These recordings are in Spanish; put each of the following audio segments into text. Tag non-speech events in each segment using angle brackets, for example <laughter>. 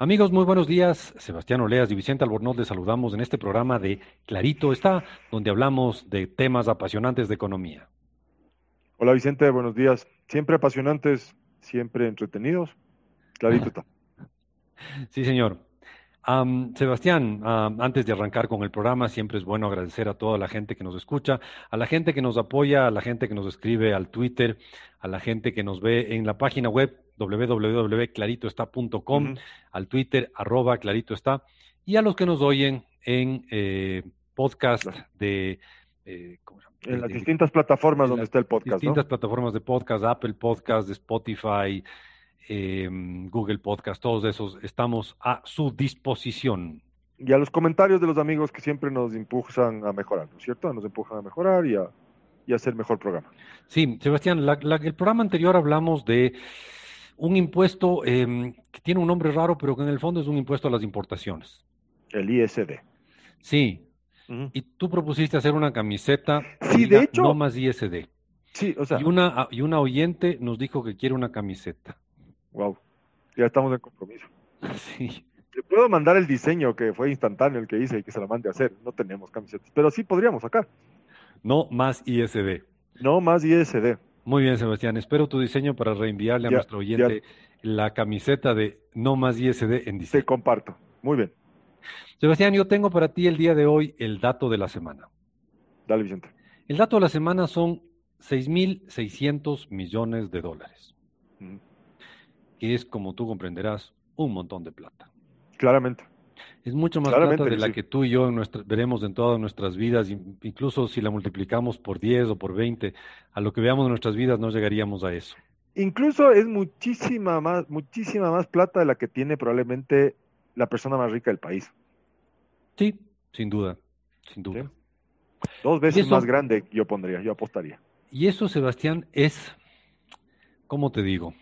Amigos, muy buenos días. Sebastián Oleas y Vicente Albornoz les saludamos en este programa de Clarito está, donde hablamos de temas apasionantes de economía. Hola Vicente, buenos días. Siempre apasionantes, siempre entretenidos. Clarito <laughs> está. Sí, señor. Sebastián, antes de arrancar con el programa, siempre es bueno agradecer a toda la gente que nos escucha, a la gente que nos apoya, a la gente que nos escribe al Twitter, a la gente que nos ve en la página web www.claritoestá.com, al Twitter arroba claritoestá, y a los que nos oyen en eh, podcast de... Eh, en las distintas plataformas donde está el podcast. Distintas plataformas de podcast, Apple Podcast, Spotify, em, Google Podcast, todos esos estamos a su disposición. Y a los comentarios de los amigos que siempre nos impulsan a mejorar, ¿no es cierto? Nos empujan a mejorar y a, y hacer mejor programa. Sí, Sebastián, el programa anterior hablamos de un impuesto em, que tiene un nombre raro, pero que en el fondo es un impuesto a las importaciones. El ISD. Sí. Y tú propusiste hacer una camiseta. Sí, de hecho. No más ISD. Sí, o sea. Y una, y una oyente nos dijo que quiere una camiseta. Wow. Ya estamos en compromiso. <laughs> Sí. Le puedo mandar el diseño que fue instantáneo el que hice y que se la mande a hacer. No tenemos camisetas, pero sí podríamos sacar. No más ISD. No más ISD. Muy bien, Sebastián. Espero tu diseño para reenviarle a nuestro oyente la camiseta de No Más ISD en diseño. Te comparto. Muy bien. Sebastián, yo tengo para ti el día de hoy el dato de la semana. Dale, Vicente. El dato de la semana son 6.600 millones de dólares, que es, como tú comprenderás, un montón de plata. Claramente. Es mucho más plata de la que tú y yo veremos en todas nuestras vidas, incluso si la multiplicamos por 10 o por 20, a lo que veamos en nuestras vidas no llegaríamos a eso. Incluso es muchísima más, muchísima más plata de la que tiene probablemente la persona más rica del país. Sí, sin duda, sin duda. Dos veces más grande yo pondría, yo apostaría. Y eso, Sebastián, es, ¿cómo te digo?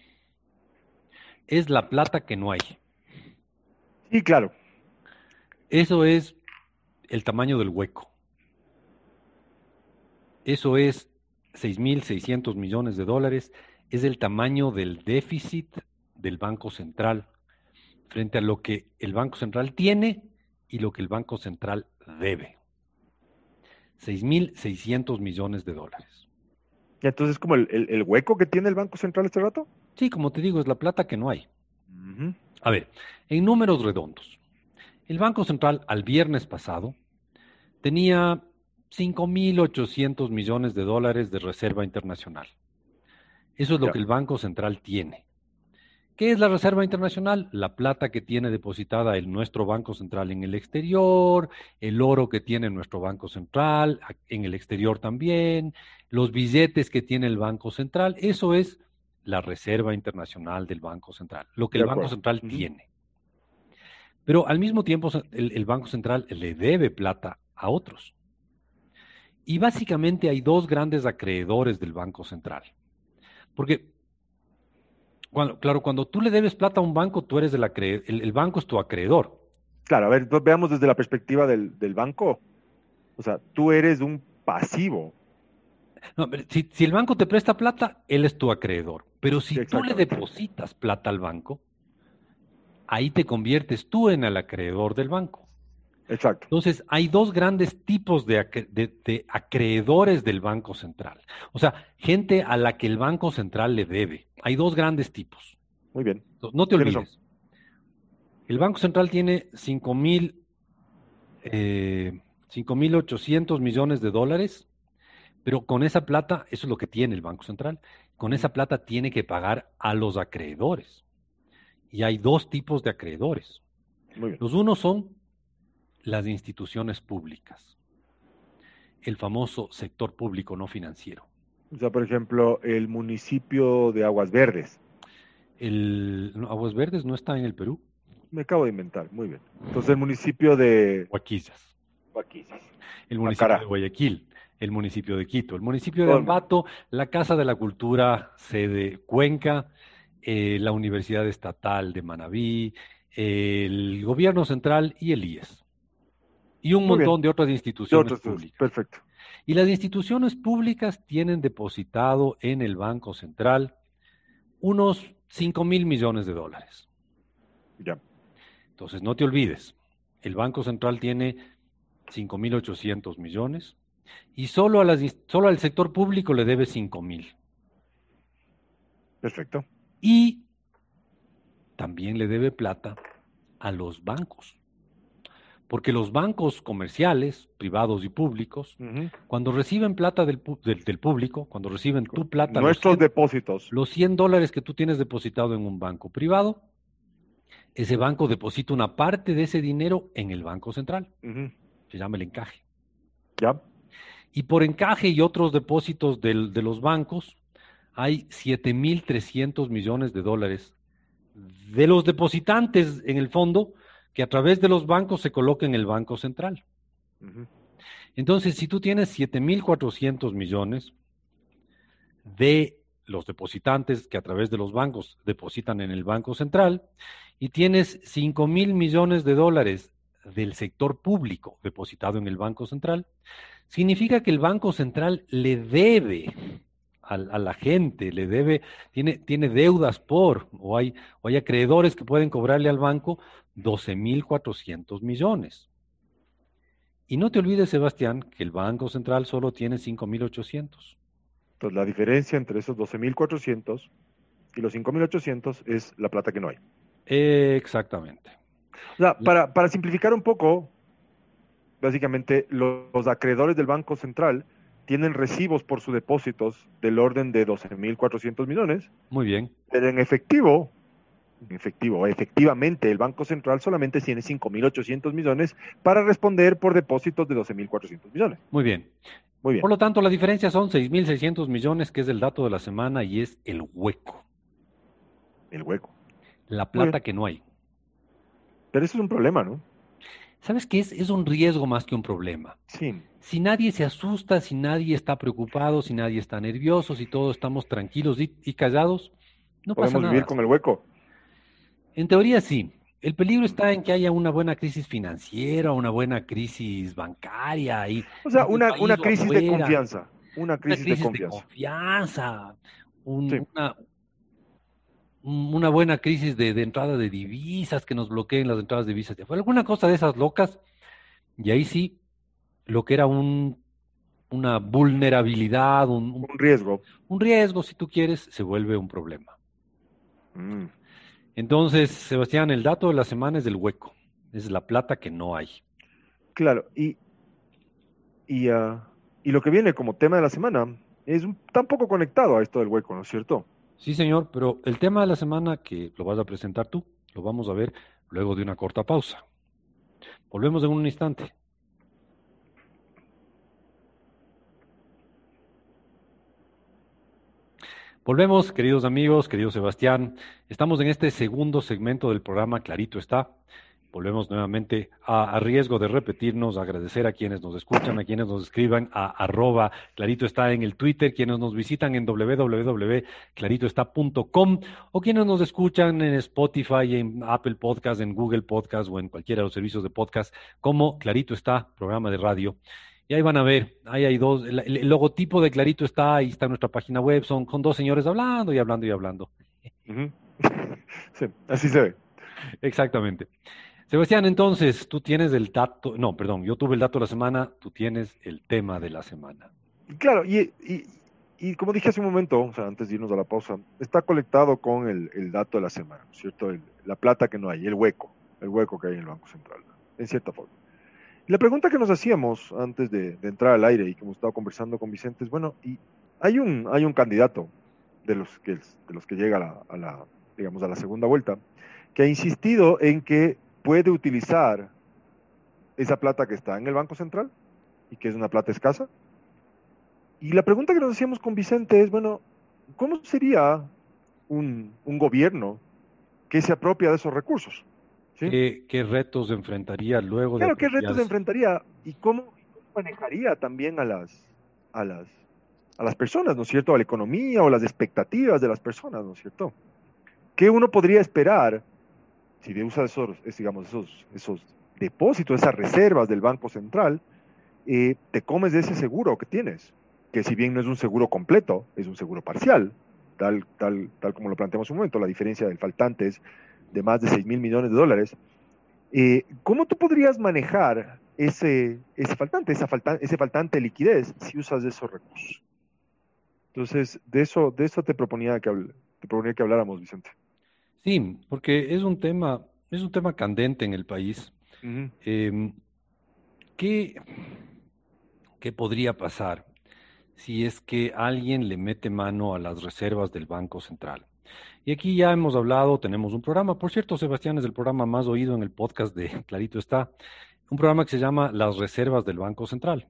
Es la plata que no hay. Sí, claro. Eso es el tamaño del hueco. Eso es 6.600 millones de dólares. Es el tamaño del déficit del Banco Central frente a lo que el Banco Central tiene y lo que el Banco Central debe. 6.600 millones de dólares. ¿Y entonces como el, hueco que tiene el Banco Central este rato? Sí, como te digo, es la plata que no hay. A ver, en números redondos, el Banco Central al viernes pasado tenía 5.800 millones de dólares de reserva internacional. Eso es lo que el Banco Central tiene. ¿Qué es la reserva internacional? La plata que tiene depositada el nuestro Banco Central en el exterior, el oro que tiene nuestro Banco Central en el exterior también, los billetes que tiene el Banco Central. Eso es la reserva internacional del Banco Central, lo que el Banco Central tiene. Pero al mismo tiempo el, Banco Central le debe plata a otros. Y básicamente hay dos grandes acreedores del Banco Central. Porque, claro, cuando tú le debes plata a un banco, tú eres el, el, banco es tu acreedor. Claro, a ver, veamos desde la perspectiva del, banco. O sea, tú eres un pasivo. Si, el banco te presta plata, él es tu acreedor. Pero si tú le depositas plata al banco, ahí te conviertes tú en el acreedor del banco. Exacto. Entonces, hay dos grandes tipos de, acreedores del Banco Central. O sea, gente a la que el Banco Central le debe. Hay dos grandes tipos. Muy bien. no te olvides. El Banco Central tiene 5 mil, eh, 5.800 millones de dólares, pero con esa plata, eso es lo que tiene el Banco Central, con esa plata tiene que pagar a los acreedores. Y hay dos tipos de acreedores. Los unos son las instituciones públicas, el famoso sector público no financiero. O sea, por ejemplo, el municipio de Aguas Verdes. El Aguas Verdes no está en el Perú. Me acabo de inventar, muy bien. Entonces el municipio de Huaquillas. Huaquillas. El municipio de Guayaquil, el municipio de Quito, el municipio de Ambato, la Casa de la Cultura, sede Cuenca, eh, la Universidad Estatal de Manabí, el Gobierno Central y el IES. Y un montón de otras instituciones públicas. Perfecto. Y las instituciones públicas tienen depositado en el Banco Central unos 5 mil millones de dólares. Ya. Entonces, no te olvides, el Banco Central tiene 5.800 millones y solo, a las, solo al sector público le debe 5.000. Perfecto. Y también le debe plata a los bancos. Porque los bancos comerciales, privados y públicos, cuando reciben plata del, del, público, cuando reciben tu plata... Nuestros depósitos. Los 100 dólares que tú tienes depositado en un banco privado, ese banco deposita una parte de ese dinero en el Banco Central. Se llama el encaje. Ya. Y por encaje y otros depósitos del, de los bancos, hay 7.300 millones de dólares de los depositantes en el fondo que a través de los bancos se coloca en el Banco Central. Entonces, si tú tienes 7.400 millones de los depositantes que a través de los bancos depositan en el Banco Central y tienes 5.000 millones de dólares del sector público depositado en el Banco Central, significa que el Banco Central le debe a, la gente, le debe, tiene, tiene deudas por, o hay, o hay acreedores que pueden cobrarle al banco 12.400 millones. Y no te olvides, Sebastián, que el Banco Central solo tiene 5.800. Entonces, la diferencia entre esos 12.400 y los 5.800 es la plata que no hay. exactamente. O sea, para, para simplificar un poco, básicamente los acreedores del Banco Central tienen recibos por sus depósitos del orden de 12.400 millones. Muy bien. Pero en efectivo, en efectivo, efectivamente, el Banco Central solamente tiene 5.800 millones para responder por depósitos de 12.400 millones. Muy bien. Muy bien. Por lo tanto, la diferencia son 6.600 millones, que es el dato de la semana y es el hueco. El hueco. La plata que no hay. Pero eso es un problema, ¿no? ¿Sabes qué es? Es un riesgo más que un problema. Sí. Si nadie se asusta, si nadie está preocupado, si nadie está nervioso, si todos estamos tranquilos y, callados, no pasa nada. ¿Podemos vivir con el hueco? En teoría sí. El peligro está en que haya una buena crisis financiera, una buena crisis bancaria. Y o sea, una, una crisis de confianza. Una crisis, de confianza. una, una buena crisis de, entrada de divisas, que nos bloqueen las entradas de divisas de afuera, alguna cosa de esas locas, y ahí sí, lo que era un, una vulnerabilidad, un, riesgo. Un riesgo, si tú quieres, se vuelve un problema. Mm. Entonces, Sebastián, el dato de la semana es del hueco, es la plata que no hay. Claro, y, y, ah, y lo que viene como tema de la semana es un, tan poco conectado a esto del hueco, ¿no es cierto? Sí, señor, pero el tema de la semana que lo vas a presentar tú, lo vamos a ver luego de una corta pausa. Volvemos en un instante. Volvemos, queridos amigos, querido Sebastián. Estamos en este segundo segmento del programa Clarito está. Volvemos nuevamente a, riesgo de repetirnos, agradecer a quienes nos escuchan, a quienes nos escriban a arroba clarito está en el Twitter, quienes nos visitan en www.claritoestá.com o quienes nos escuchan en Spotify, en Apple Podcast, en Google Podcast o en cualquiera de los servicios de podcast como Clarito está, programa de radio. Y ahí van a ver, ahí hay dos, el, logotipo de Clarito está, ahí está nuestra página web, son con dos señores hablando y hablando y hablando. <laughs> Sí, así se ve. Exactamente. Sebastián, entonces, tú tienes el dato, no, perdón, yo tuve el dato de la semana, tú tienes el tema de la semana. Claro, y, como dije hace un momento, o sea, antes de irnos a la pausa, está conectado con el, dato de la semana, ¿cierto? la plata que no hay, el hueco, el hueco que hay en el Banco Central, en cierta forma. La pregunta que nos hacíamos antes de, entrar al aire y que hemos estado conversando con Vicente es, bueno, y hay un, hay un candidato de los que, de los que llega a la, digamos, a la segunda vuelta, que ha insistido en que puede utilizar esa plata que está en el Banco Central y que es una plata escasa. Y la pregunta que nos hacíamos con Vicente es, bueno, ¿cómo sería un, gobierno que se apropia de esos recursos? ¿Qué, retos enfrentaría luego? Claro, ¿qué retos enfrentaría y cómo, manejaría también a las, a, las, a las personas, ¿no es cierto? A la economía o las expectativas de las personas, ¿no es cierto? ¿Qué uno podría esperar si usa esos, digamos, esos, esos depósitos, esas reservas del Banco Central, eh, te comes de ese seguro que tienes, que si bien no es un seguro completo, es un seguro parcial, tal, tal, tal como lo planteamos un momento, la diferencia del faltante es de más de 6 mil millones de dólares, Eh, ¿Cómo tú podrías manejar ese, ese faltante, ese faltante de liquidez si usas esos recursos? Entonces, de eso, de eso te proponía que te proponía que habláramos, Vicente. Sí, porque es un tema, es un tema candente en el país. Em, ¿qué, ¿Qué podría pasar si es que alguien le mete mano a las reservas del Banco Central? Y aquí ya hemos hablado, tenemos un programa, por cierto, Sebastián es el programa más oído en el podcast de <laughs> Clarito está, un programa que se llama Las Reservas del Banco Central.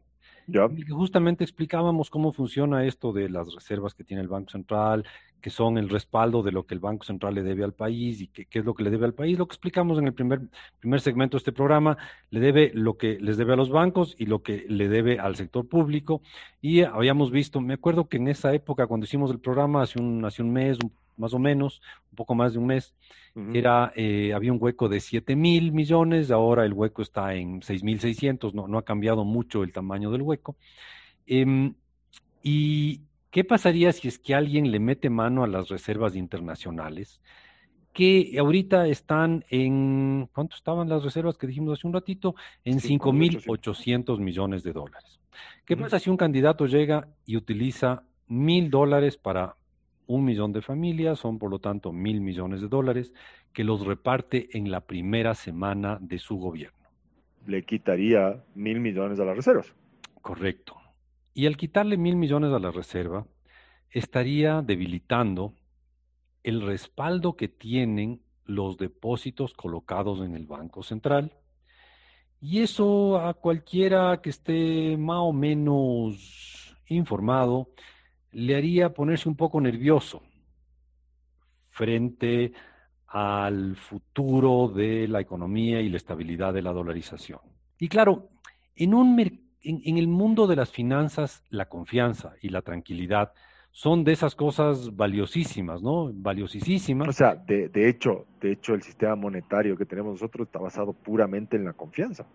Ya. justamente explicábamos cómo funciona esto de las reservas que tiene el Banco Central, que son el respaldo de lo que el Banco Central le debe al país y qué, es lo que le debe al país. Lo que explicamos en el primer, primer segmento de este programa, le debe lo que les debe a los bancos y lo que le debe al sector público. Y habíamos visto, me acuerdo que en esa época, cuando hicimos el programa, hace un, hace un mes, un más o menos, un poco más de un mes, era, eh, había un hueco de 7 mil millones, ahora el hueco está en 6 mil 600, no, no ha cambiado mucho el tamaño del hueco. Em, ¿Y qué pasaría si es que alguien le mete mano a las reservas internacionales? que ahorita están en, ¿cuánto estaban las reservas que dijimos hace un ratito? En 5.800 millones de dólares. ¿Qué pasa si un candidato llega y utiliza mil dólares para un millón de familias, son por lo tanto mil millones de dólares, que los reparte en la primera semana de su gobierno. Le quitaría mil millones a las reservas. Correcto. Y al quitarle mil millones a la reserva, estaría debilitando el respaldo que tienen los depósitos colocados en el Banco Central. Y eso a cualquiera que esté más o menos informado le haría ponerse un poco nervioso frente al futuro de la economía y la estabilidad de la dolarización. Y claro, en, un, en, el mundo de las finanzas, la confianza y la tranquilidad son de esas cosas valiosísimas, ¿no? Valiosísimas. O sea, de, de, hecho, de hecho, el sistema monetario que tenemos nosotros está basado puramente en la confianza.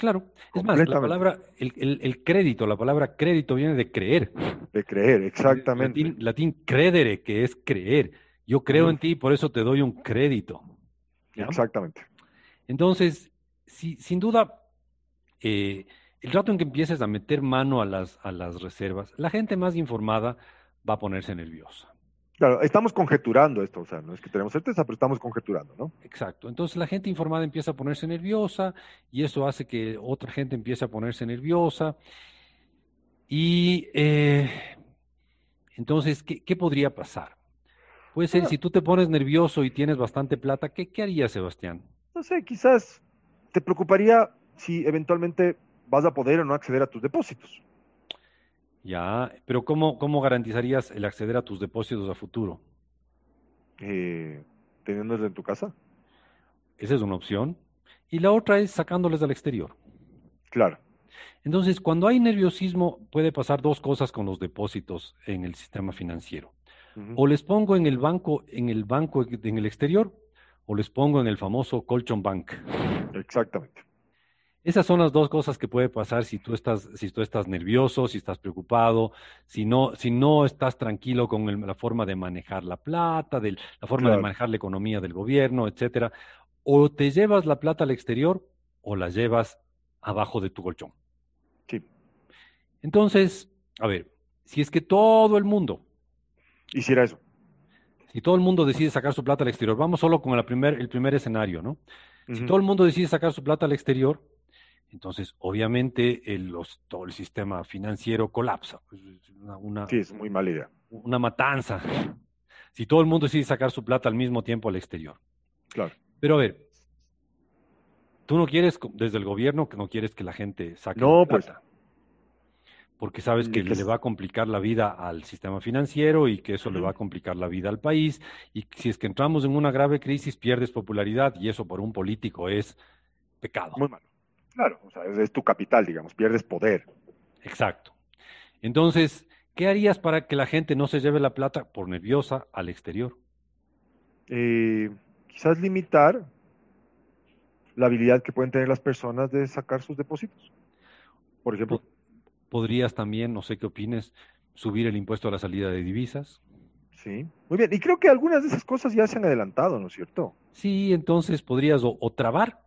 Claro, es más, la palabra, el, crédito, la palabra crédito viene de creer. De creer, exactamente. Latín, latín credere, que es creer. Yo creo en ti, por eso te doy un crédito. Exactamente. Entonces, si, sin duda, eh, el rato en que empieces a meter mano a las, a las reservas, la gente más informada va a ponerse nerviosa. Claro, estamos conjeturando esto, o sea, no es que tenemos certeza, pero estamos conjeturando, ¿no? Exacto. Entonces la gente informada empieza a ponerse nerviosa y eso hace que otra gente empiece a ponerse nerviosa. Y eh, entonces, ¿qué, podría pasar? Pues si tú te pones nervioso y tienes bastante plata, ¿qué, ¿qué harías, Sebastián? No sé, quizás te preocuparía si eventualmente vas a poder o no acceder a tus depósitos. Ya, pero ¿cómo, cómo garantizarías el acceder a tus depósitos a futuro? Eh, teniéndolos en tu casa. Esa es una opción. Y la otra es sacándoles al exterior. Claro. Entonces, cuando hay nerviosismo, puede pasar dos cosas con los depósitos en el sistema financiero. O les pongo en el banco, en el banco en el exterior, o les pongo en el famoso colchon bank. Exactamente. Esas son las dos cosas que puede pasar si tú estás, si tú estás nervioso, si estás preocupado, si no, si no estás tranquilo con la forma de manejar la plata, de, la forma de manejar la economía del gobierno, etcétera. O te llevas la plata al exterior o la llevas abajo de tu colchón. Sí. Entonces, a ver, si es que todo el mundo hiciera eso. Si todo el mundo decide sacar su plata al exterior, vamos solo con el primer, el primer escenario, ¿no? Si todo el mundo decide sacar su plata al exterior, entonces, obviamente, el, todo el sistema financiero colapsa. Pues, una, sí, es muy mala idea. Una matanza. Si todo el mundo decide sacar su plata al mismo tiempo al exterior. Claro. Pero a ver, tú no quieres, desde el gobierno, que no quieres que la gente saque no, pues. plata. Pues, porque sabes que, le va a complicar la vida al sistema financiero y que eso le va a complicar la vida al país. Y si es que entramos en una grave crisis, pierdes popularidad y eso por un político es pecado. Muy malo. Claro, o sea, es, tu capital, digamos, pierdes poder. Exacto. Entonces, ¿qué harías para que la gente no se lleve la plata por nerviosa al exterior? Eh, quizás limitar la habilidad que pueden tener las personas de sacar sus depósitos. Por ejemplo. Podrías también, no sé qué opines, subir el impuesto a la salida de divisas. Sí, muy bien. Y creo que algunas de esas cosas ya se han adelantado, ¿no es cierto? Sí, entonces podrías o trabar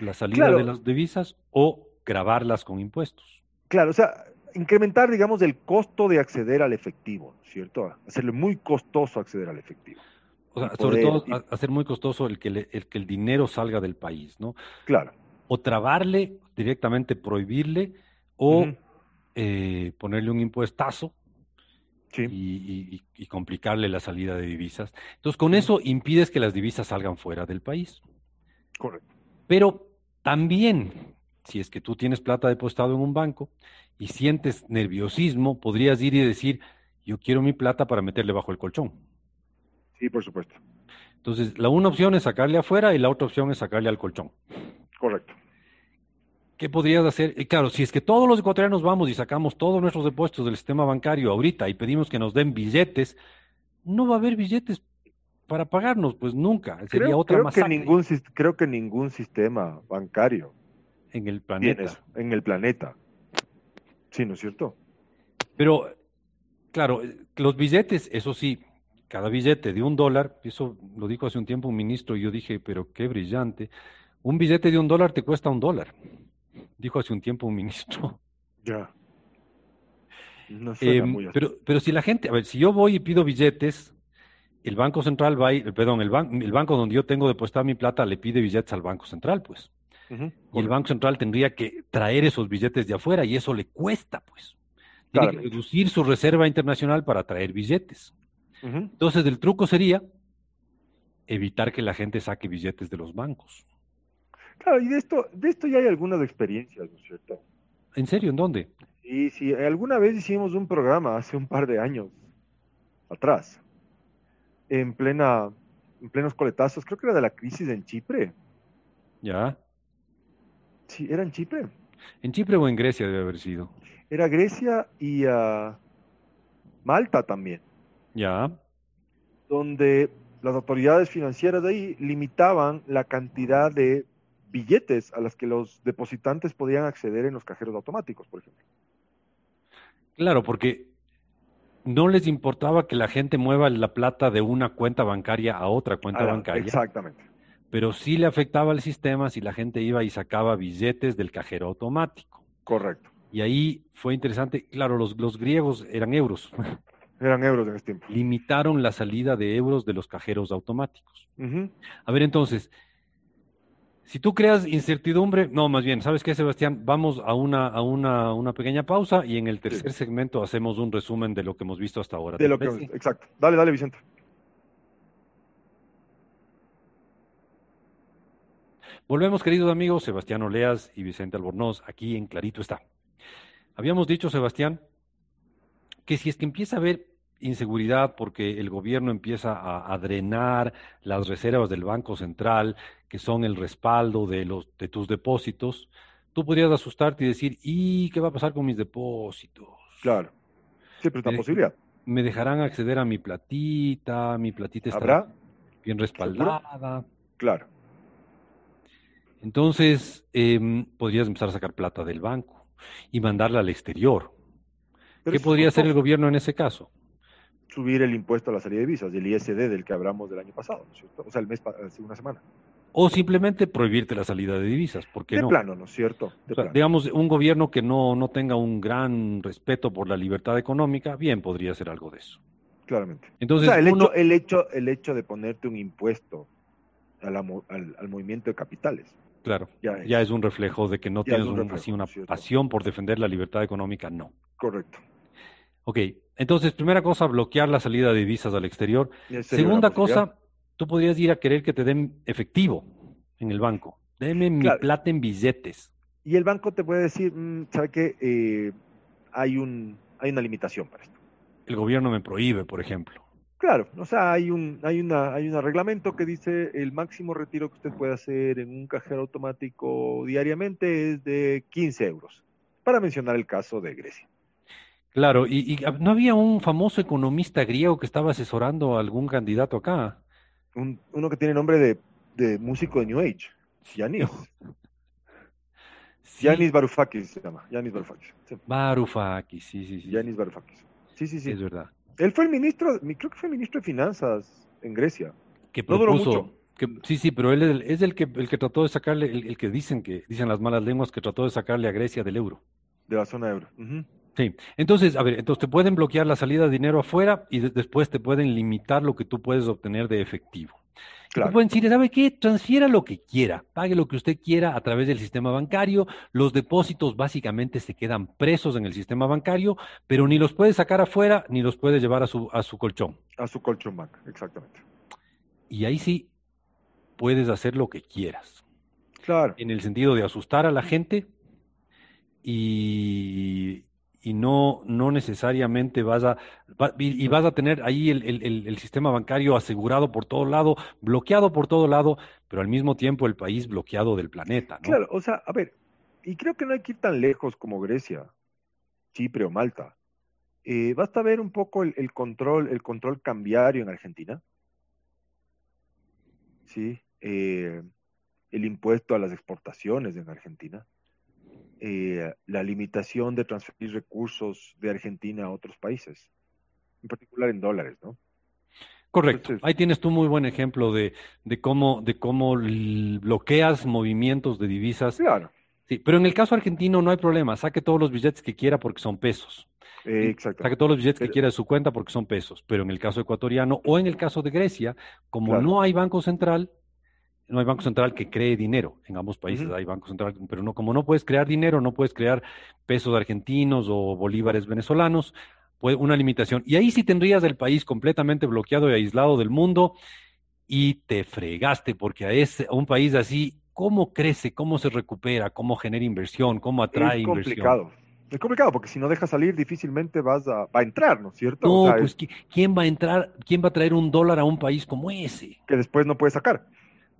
la salida de las divisas o grabarlas con impuestos. Claro, o sea, incrementar, digamos, el costo de acceder al efectivo, ¿cierto? Hacerle muy costoso acceder al efectivo. O sea, sobre todo hacer muy costoso el que, el que el dinero salga del país, ¿no? Claro. O trabarle, directamente prohibirle, o eh, ponerle un impuestazo y, complicarle la salida de divisas. Entonces, con eso impides que las divisas salgan fuera del país. Correcto. Pero también, si es que tú tienes plata depositada en un banco y sientes nerviosismo, podrías ir y decir, yo quiero mi plata para meterle bajo el colchón. Sí, por supuesto. Entonces, la una opción es sacarle afuera y la otra opción es sacarle al colchón. Correcto. ¿Qué podrías hacer? Y claro, si es que todos los ecuatorianos vamos y sacamos todos nuestros depósitos del sistema bancario ahorita y pedimos que nos den billetes, no va a haber billetes para pagarnos, pues nunca. Sería creo, otra creo Que ningún, creo que ningún sistema bancario en el planeta. en el planeta. Sí, ¿no es cierto? Pero, claro, los billetes, eso sí, cada billete de un dólar, eso lo dijo hace un tiempo un ministro y yo dije, pero qué brillante, un billete de un dólar te cuesta un dólar dijo hace un tiempo un ministro. Ya. No em, pero, pero si la gente, a ver, si yo voy y pido billetes, el Banco Central va, perdón, el, el banco donde yo tengo depositada mi plata le pide billetes al Banco Central, pues. Y el Banco Central tendría que traer esos billetes de afuera y eso le cuesta, pues. Tiene que reducir su reserva internacional para traer billetes. Entonces, el truco sería evitar que la gente saque billetes de los bancos. Claro, y de esto, de esto ya hay algunas experiencias, ¿no es cierto? ¿En serio? ¿En dónde? Sí, sí, alguna vez hicimos un programa hace un par de años atrás, en plena, en plenos coletazos, creo que era de la crisis en Chipre. Ya. Sí, era en Chipre. ¿En Chipre o en Grecia debe haber sido? Era Grecia y uh, Malta también. Ya. Donde las autoridades financieras de ahí limitaban la cantidad de billetes a las que los depositantes podían acceder en los cajeros automáticos, por ejemplo. Claro, porque no les importaba que la gente mueva la plata de una cuenta bancaria a otra cuenta ah, bancaria. Exactamente. Pero sí le afectaba al sistema si la gente iba y sacaba billetes del cajero automático. Correcto. Y ahí fue interesante. Claro, los, los griegos eran euros. <laughs> Eran euros en ese tiempo. Limitaron la salida de euros de los cajeros automáticos. A ver, entonces, si tú creas incertidumbre, no, más bien, ¿sabes qué, Sebastián? Vamos a una, a una, una pequeña pausa y en el tercer segmento hacemos un resumen de lo que hemos visto hasta ahora. De lo que, exacto. Dale, dale, Vicente. Volvemos, queridos amigos, Sebastián Oleas y Vicente Albornoz, aquí en Clarito está. Habíamos dicho, Sebastián, que si es que empieza a haber inseguridad porque el gobierno empieza a, drenar las reservas del Banco Central, que son el respaldo de, los, de tus depósitos, tú podrías asustarte y decir, ¿y qué va a pasar con mis depósitos? Claro, siempre está posibilidad. Me dejarán acceder a mi platita, mi platita estará bien respaldada. Claro. Entonces, em, podrías empezar a sacar plata del banco y mandarla al exterior. ¿Qué podría hacer el gobierno en ese caso? Subir el impuesto a la salida de visas, el ISD del que hablamos del año pasado, ¿no es cierto? O sea, el mes, hace una semana. O simplemente prohibirte la salida de divisas, ¿por qué de no? plano, ¿no es cierto? digamos, un gobierno que no, no tenga un gran respeto por la libertad económica, bien podría hacer algo de eso. Claramente. Entonces, o sea, el, hecho, el, hecho, el hecho de ponerte un impuesto al, al, movimiento de capitales. Claro, ya es, un reflejo de que no tienes así una pasión por defender la libertad económica, no. Correcto. Ok, entonces, primera cosa, bloquear la salida de divisas al exterior. Segunda cosa, tú podrías ir a querer que te den efectivo en el banco. Deme mi plata en billetes. Y el banco te puede decir, mm, ¿sabe qué? Eh, hay, un, hay una limitación para esto. El gobierno me prohíbe, por ejemplo. Claro, o sea, hay un, hay una, hay un reglamento que dice el máximo retiro que usted puede hacer en un cajero automático diariamente es de 15 euros, para mencionar el caso de Grecia. Claro, y, no había un famoso economista griego que estaba asesorando a algún candidato acá. uno que tiene nombre de, de músico de New Age, Yanis. <laughs> Yanis Varoufakis se llama, Yanis Varoufakis. Sí. Varoufakis, sí, sí, sí. Yanis Varoufakis. Sí, sí, sí. Es verdad. Él fue el ministro, creo que fue ministro de Finanzas en Grecia. Que propuso, sí, sí, pero él es el, que, el que trató de sacarle, el, que dicen que, dicen las malas lenguas, que trató de sacarle a Grecia del euro. De la zona euro. Sí, entonces, a ver, entonces te pueden bloquear la salida de dinero afuera y después te pueden limitar lo que tú puedes obtener de efectivo. Claro. Te pueden decir, ¿sabe qué? Transfiera lo que quiera, pague lo que usted quiera a través del sistema bancario. Los depósitos básicamente se quedan presos en el sistema bancario, pero ni los puede sacar afuera ni los puede llevar a su, a su colchón. A su colchón banca, exactamente. Y ahí sí puedes hacer lo que quieras. Claro. En el sentido de asustar a la gente y, y no, no necesariamente vas a, y, vas a tener ahí el, sistema bancario asegurado por todo lado, bloqueado por todo lado, pero al mismo tiempo el país bloqueado del planeta. ¿no? Claro, o sea, a ver, y creo que no hay que ir tan lejos como Grecia, Chipre o Malta. Eh, basta ver un poco el, control, el control cambiario en Argentina. Sí, eh, el impuesto a las exportaciones en Argentina, eh, la limitación de transferir recursos de Argentina a otros países, en particular en dólares, ¿no? Correcto. Ahí tienes tú muy buen ejemplo de, de cómo de cómo bloqueas movimientos de divisas. Claro. Sí, pero en el caso argentino no hay problema. Saque todos los billetes que quiera porque son pesos. Eh, exacto. Saque todos los billetes que quiera de su cuenta porque son pesos. Pero en el caso ecuatoriano o en el caso de Grecia, como no hay banco central, no hay banco central que cree dinero. En ambos países hay banco central, pero no, como no puedes crear dinero, no puedes crear pesos argentinos o bolívares venezolanos, pues una limitación. Y ahí sí tendrías el país completamente bloqueado y aislado del mundo y te fregaste, porque a, ese, a un país así, ¿cómo crece? ¿Cómo se recupera? ¿Cómo genera inversión? ¿Cómo atrae es complicado. inversión? Es complicado porque si no dejas salir difícilmente vas a, va a entrar, ¿no es cierto? No, pues ¿quién va a entrar? ¿Quién va a traer un dólar a un país como ese? Que después no puede sacar.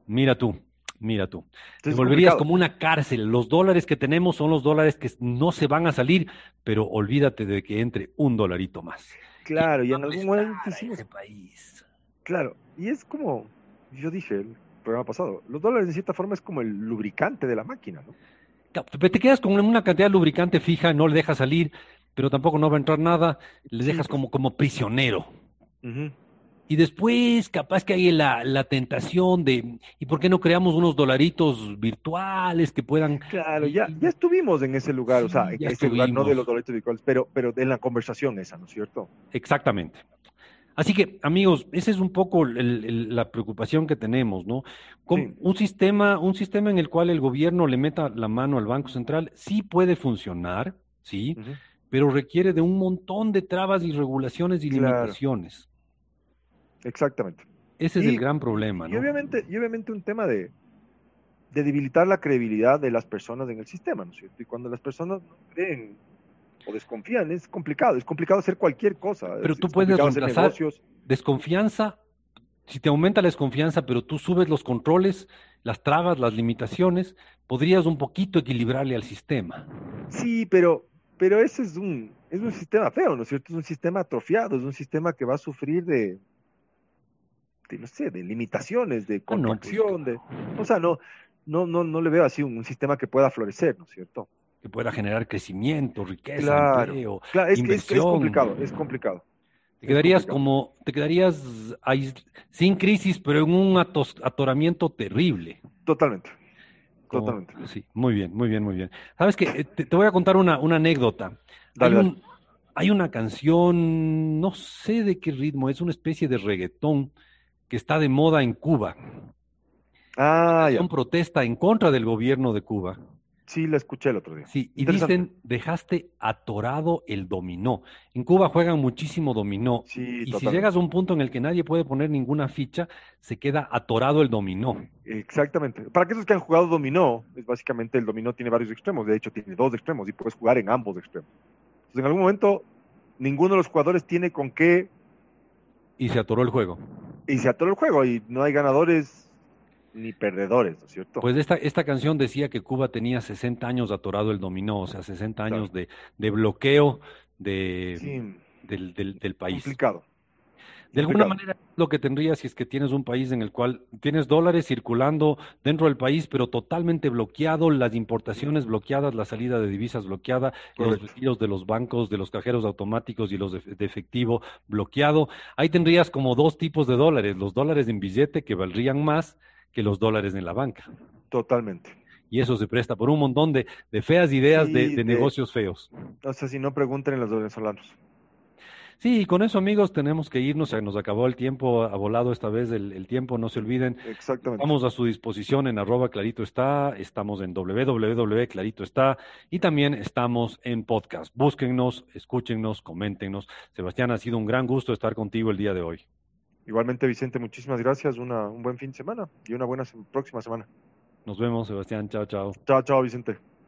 Mira tú, mira tú. Te volverías como una cárcel. Los dólares que tenemos son los dólares que no se van a salir, pero olvídate de que entre un dolarito más. Claro, y, en algún momento país. Claro, y es como yo dije el programa pasado, los dólares de cierta forma es como el lubricante de la máquina, ¿no? Te quedas con una cantidad de lubricante fija, no le dejas salir, pero tampoco no va a entrar nada, le dejas pues. como, como prisionero. Y después, capaz que hay la, la, tentación de, ¿y por qué no creamos unos dolaritos virtuales que puedan... Claro, ya, ya estuvimos en ese lugar, o sea, en ese lugar no de los dolaritos virtuales, pero, pero en la conversación esa, ¿no es cierto? Exactamente. Así que, amigos, esa es un poco la preocupación que tenemos, ¿no? Un sistema, un sistema en el cual el gobierno le meta la mano al Banco Central sí puede funcionar, sí, pero requiere de un montón de trabas y regulaciones y limitaciones. Exactamente. Ese es el gran problema, ¿no? Y obviamente, y obviamente un tema de, debilitar la credibilidad de las personas en el sistema, ¿no es cierto? Y cuando las personas no creen o desconfían, es complicado, es complicado hacer cualquier cosa. Pero tú puedes reemplazar desconfianza, si te aumenta la desconfianza, pero tú subes los controles, las trabas, las limitaciones, podrías un poquito equilibrarle al sistema. Sí, pero, pero ese es un, es un sistema feo, ¿no es cierto? Es un sistema atrofiado, es un sistema que va a sufrir de, de, no sé, de limitaciones, de ah, pues, contracción, de, o sea, no, no, no, no le veo así un, sistema que pueda florecer, ¿no es cierto? Que pueda generar crecimiento, riqueza, claro, empleo, claro, es, inversión. Es, complicado, es complicado. Te quedarías como, te quedarías ahí, sin crisis, pero en un atoramiento terrible. Totalmente. Totalmente. Sí, muy bien, muy bien, muy bien. Sabes que eh, te, voy a contar una, una anécdota. Dale, hay, hay, una canción, no sé de qué ritmo, es una especie de reggaetón que está de moda en Cuba. Ah, ya. Son protesta en contra del gobierno de Cuba. Sí, la escuché el otro día. Sí, y dicen, dejaste atorado el dominó. En Cuba juegan muchísimo dominó. Sí, y si llegas a un punto en el que nadie puede poner ninguna ficha, se queda atorado el dominó. Exactamente. Para aquellos que han jugado dominó, es básicamente el dominó tiene varios extremos. De hecho, tiene dos extremos y puedes jugar en ambos extremos. Entonces, en algún momento, ninguno de los jugadores tiene con qué. Y se atoró el juego y se atoró el juego y no hay ganadores ni perdedores, ¿no es cierto? Pues esta, esta canción decía que Cuba tenía 60 años atorado el dominó, o sea, 60 años de, bloqueo de, del, del, país. Complicado. De alguna manera, lo que tendrías si es que tienes un país en el cual tienes dólares circulando dentro del país, pero totalmente bloqueado, las importaciones bloqueadas, la salida de divisas bloqueada, los retiros de los bancos, de los cajeros automáticos y los de, efectivo bloqueado. Ahí tendrías como dos tipos de dólares, los dólares en billete que valdrían más que los dólares en la banca. Totalmente. Y eso se presta por un montón de, feas ideas de, negocios feos. O sea, si no pregunten en los venezolanos. Sí, y con eso, amigos, tenemos que irnos. Nos acabó el tiempo, ha volado esta vez el, tiempo, no se olviden. Exactamente. Estamos a su disposición en arroba clarito está, estamos en www clarito está y también estamos en podcast. Búsquennos, escúchennos, coméntenos. Sebastián, ha sido un gran gusto estar contigo el día de hoy. Igualmente, Vicente, muchísimas gracias. Una, un buen fin de semana y una buena próxima semana. Nos vemos, Sebastián. Chao, chao. Chao, chao, Vicente.